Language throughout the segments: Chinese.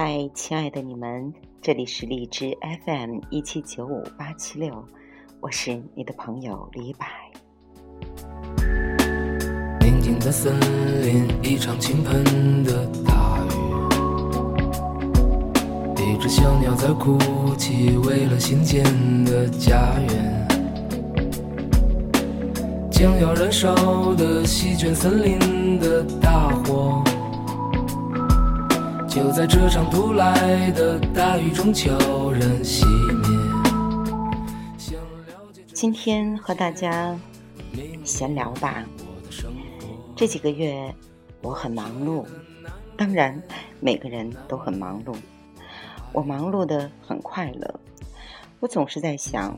嗨，亲爱的你们，这里是荔枝 FM 一七九五八七六，我是你的朋友李柏。宁静的森林，一场倾盆的大雨，一只小鸟在哭泣，为了新建的家园。将要燃烧的席卷森林的大火。就在这场突来的大雨中悄然熄灭。今天和大家闲聊吧。这几个月我很忙碌，当然每个人都很忙碌。我忙碌的很快乐。我总是在想，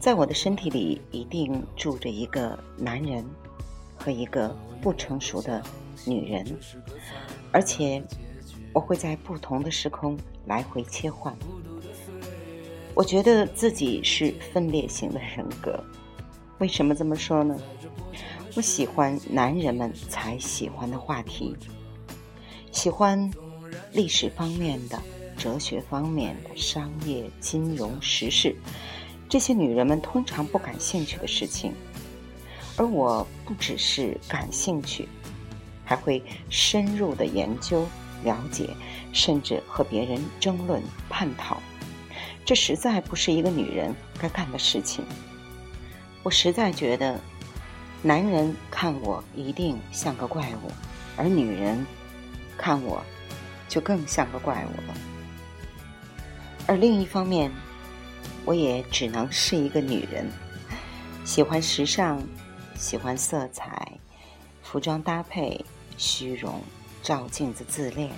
在我的身体里一定住着一个男人和一个不成熟的女人。而且，我会在不同的时空来回切换。我觉得自己是分裂型的人格。为什么这么说呢？我喜欢男人们才喜欢的话题，喜欢历史方面的、哲学方面的、商业、金融、时事这些女人们通常不感兴趣的事情。而我不只是感兴趣。还会深入的研究、了解，甚至和别人争论、探讨。这实在不是一个女人该干的事情。我实在觉得，男人看我一定像个怪物，而女人看我就更像个怪物了。而另一方面，我也只能是一个女人，喜欢时尚，喜欢色彩，服装搭配。虚荣、照镜子、自恋，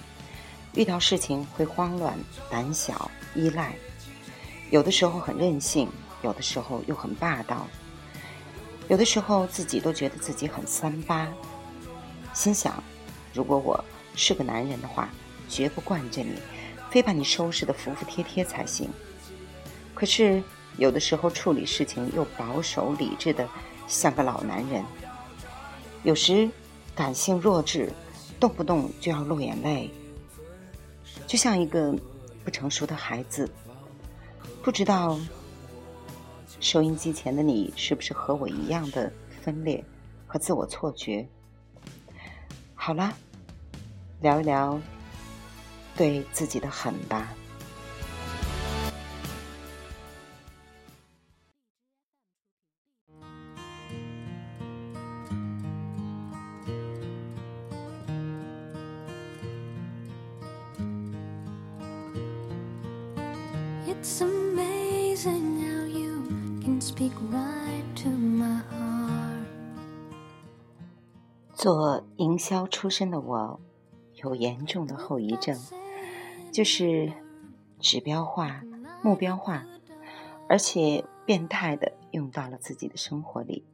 遇到事情会慌乱、胆小、依赖，有的时候很任性，有的时候又很霸道，有的时候自己都觉得自己很三八。心想，如果我是个男人的话，绝不惯着你，非把你收拾得服服帖帖才行。可是有的时候处理事情又保守理智的，像个老男人，有时。感性弱智，动不动就要落眼泪，就像一个不成熟的孩子。不知道收音机前的你是不是和我一样的分裂和自我错觉？好了，聊一聊对自己的狠吧。做营销出身的我，有严重的后遗症，就是指标化、目标化，而且变态的用到了自己的生活里。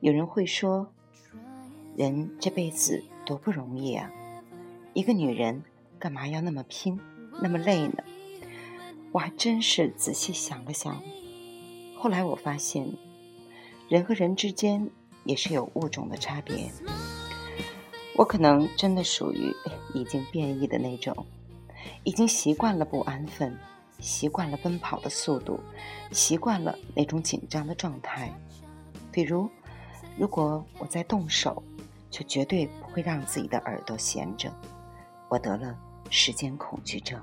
有人会说，人这辈子多不容易啊，一个女人干嘛要那么拼，那么累呢？我还真是仔细想了想，后来我发现，人和人之间也是有物种的差别。我可能真的属于已经变异的那种，已经习惯了不安分，习惯了奔跑的速度，习惯了那种紧张的状态。比如，如果我在动手，就绝对不会让自己的耳朵闲着。我得了时间恐惧症。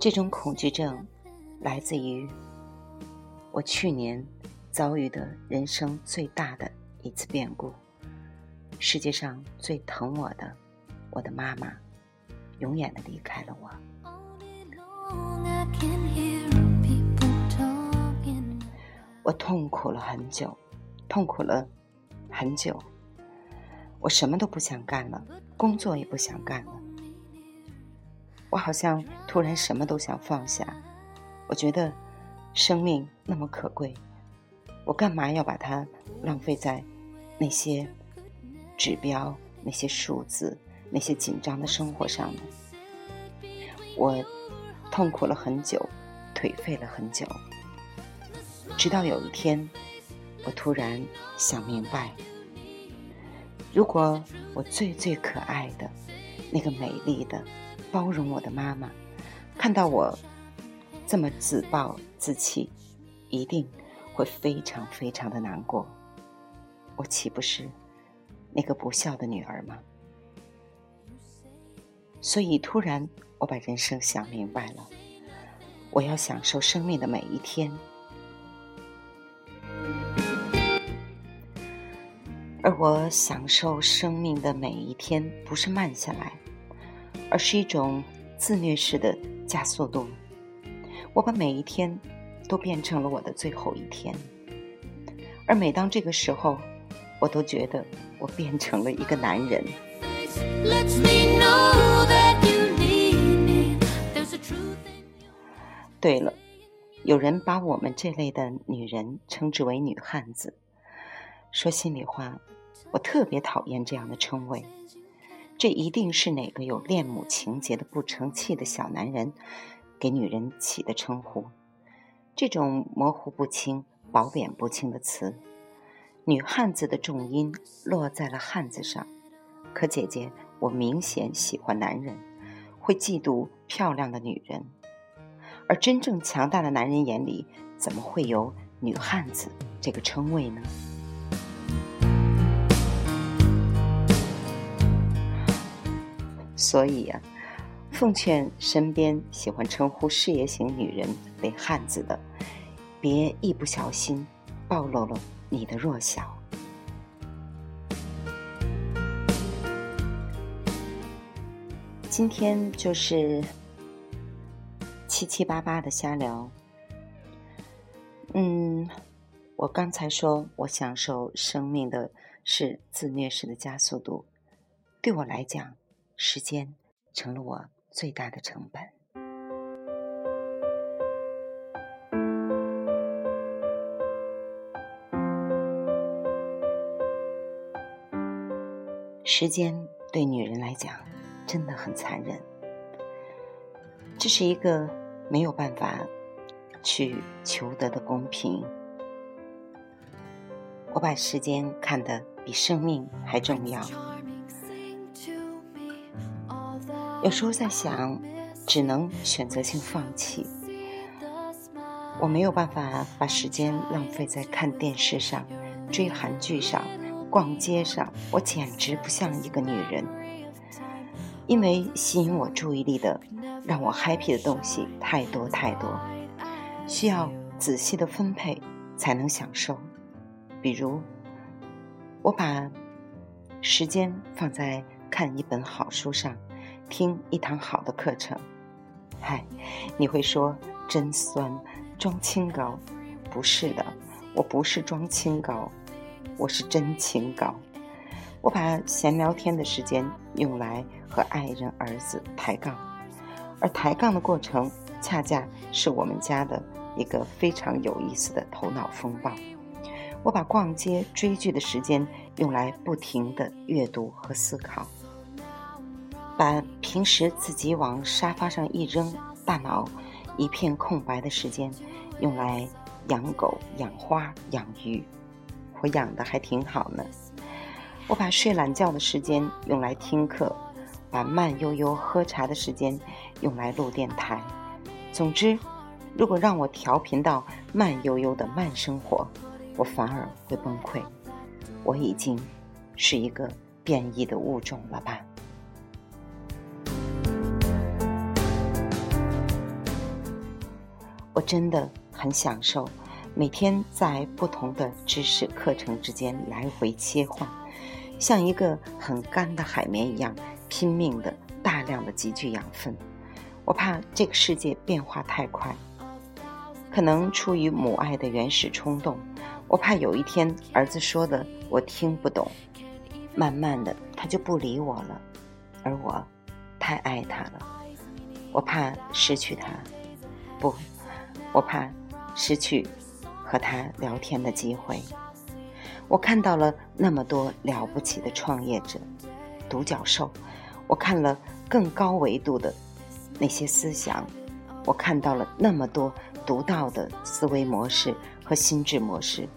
这种恐惧症来自于我去年遭遇的人生最大的一次变故。世界上最疼我的，我的妈妈，永远的离开了我。我痛苦了很久，痛苦了很久。我什么都不想干了，工作也不想干了。我好像突然什么都想放下。我觉得生命那么可贵，我干嘛要把它浪费在那些指标、那些数字、那些紧张的生活上呢？我痛苦了很久，颓废了很久，直到有一天，我突然想明白。如果我最最可爱的那个美丽的、包容我的妈妈，看到我这么自暴自弃，一定会非常非常的难过。我岂不是那个不孝的女儿吗？所以，突然我把人生想明白了，我要享受生命的每一天。而我享受生命的每一天，不是慢下来，而是一种自虐式的加速度。我把每一天都变成了我的最后一天，而每当这个时候，我都觉得我变成了一个男人。对了，有人把我们这类的女人称之为“女汉子”。说心里话，我特别讨厌这样的称谓。这一定是哪个有恋母情节的不成器的小男人给女人起的称呼。这种模糊不清、褒贬不清的词，“女汉子”的重音落在了“汉子”上。可姐姐，我明显喜欢男人，会嫉妒漂亮的女人，而真正强大的男人眼里，怎么会有“女汉子”这个称谓呢？所以呀，奉劝身边喜欢称呼事业型女人为汉子的，别一不小心暴露了你的弱小。今天就是七七八八的瞎聊。嗯，我刚才说我享受生命的是自虐式的加速度，对我来讲。时间成了我最大的成本。时间对女人来讲真的很残忍，这是一个没有办法去求得的公平。我把时间看得比生命还重要。有时候在想，只能选择性放弃。我没有办法把时间浪费在看电视上、追韩剧上、逛街上，我简直不像一个女人。因为吸引我注意力的、让我 happy 的东西太多太多，需要仔细的分配才能享受。比如，我把时间放在看一本好书上。听一堂好的课程，嗨，你会说真酸，装清高？不是的，我不是装清高，我是真清高。我把闲聊天的时间用来和爱人儿子抬杠，而抬杠的过程恰恰是我们家的一个非常有意思的头脑风暴。我把逛街追剧的时间用来不停的阅读和思考。把平时自己往沙发上一扔，大脑一片空白的时间，用来养狗、养花、养鱼，我养的还挺好呢。我把睡懒觉的时间用来听课，把慢悠悠喝茶的时间用来录电台。总之，如果让我调频到慢悠悠的慢生活，我反而会崩溃。我已经是一个变异的物种了吧？我真的很享受每天在不同的知识课程之间来回切换，像一个很干的海绵一样，拼命的大量的汲取养分。我怕这个世界变化太快，可能出于母爱的原始冲动，我怕有一天儿子说的我听不懂，慢慢的他就不理我了，而我太爱他了，我怕失去他，不。我怕失去和他聊天的机会。我看到了那么多了不起的创业者、独角兽，我看了更高维度的那些思想，我看到了那么多独到的思维模式和心智模式，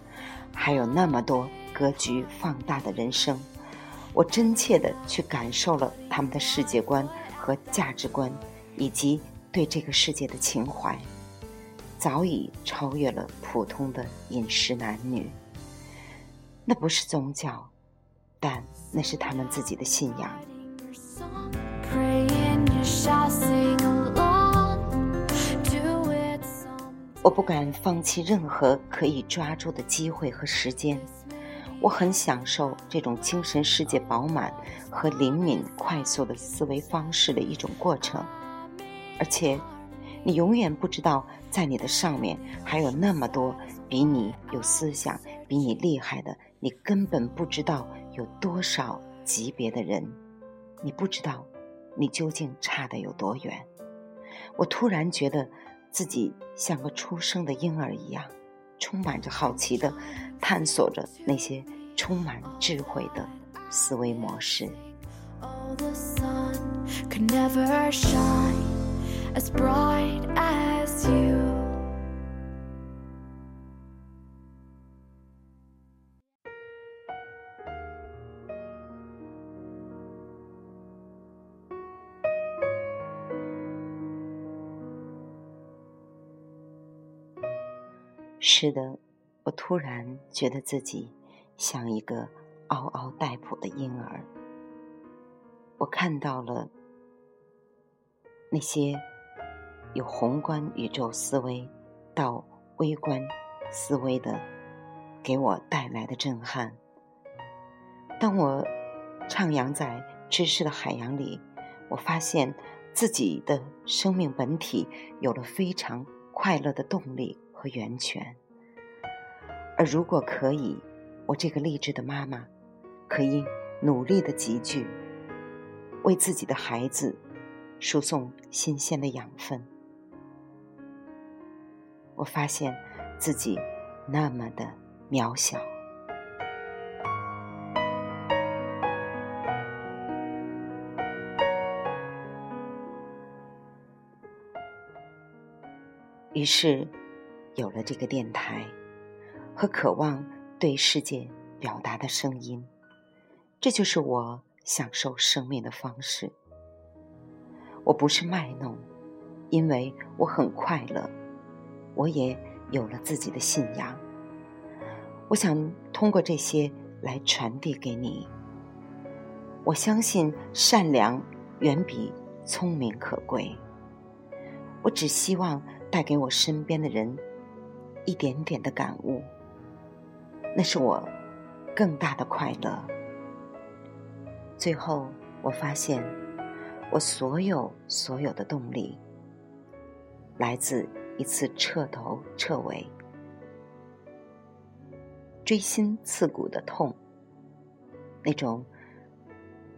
还有那么多格局放大的人生。我真切的去感受了他们的世界观和价值观，以及对这个世界的情怀，早已超越了普通的饮食男女。那不是宗教，但那是他们自己的信仰。我不敢放弃任何可以抓住的机会和时间。我很享受这种精神世界饱满和灵敏、快速的思维方式的一种过程，而且，你永远不知道，在你的上面还有那么多比你有思想、比你厉害的，你根本不知道有多少级别的人，你不知道，你究竟差的有多远。我突然觉得自己像个出生的婴儿一样。充满着好奇的探索着那些充满智慧的思维模式。As bright as you. 是的，我突然觉得自己像一个嗷嗷待哺的婴儿。我看到了那些有宏观宇宙思维到微观思维的给我带来的震撼。当我徜徉在知识的海洋里，我发现自己的生命本体有了非常快乐的动力。和源泉。而如果可以，我这个励志的妈妈，可以努力的集聚，为自己的孩子输送新鲜的养分。我发现自己那么的渺小。于是。有了这个电台和渴望对世界表达的声音，这就是我享受生命的方式。我不是卖弄，因为我很快乐，我也有了自己的信仰。我想通过这些来传递给你。我相信善良远比聪明可贵。我只希望带给我身边的人。一点点的感悟，那是我更大的快乐。最后，我发现，我所有所有的动力，来自一次彻头彻尾、锥心刺骨的痛，那种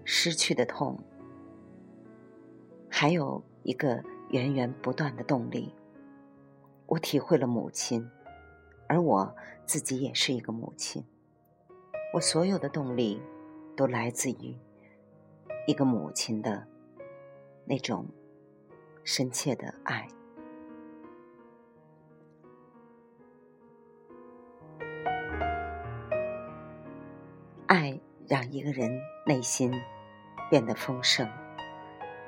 失去的痛，还有一个源源不断的动力。我体会了母亲。而我自己也是一个母亲，我所有的动力都来自于一个母亲的那种深切的爱。爱让一个人内心变得丰盛，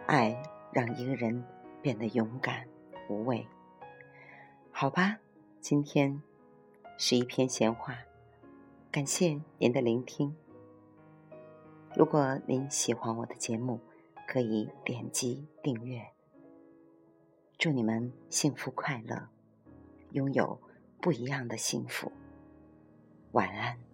爱让一个人变得勇敢无畏。好吧，今天。是一篇闲话，感谢您的聆听。如果您喜欢我的节目，可以点击订阅。祝你们幸福快乐，拥有不一样的幸福。晚安。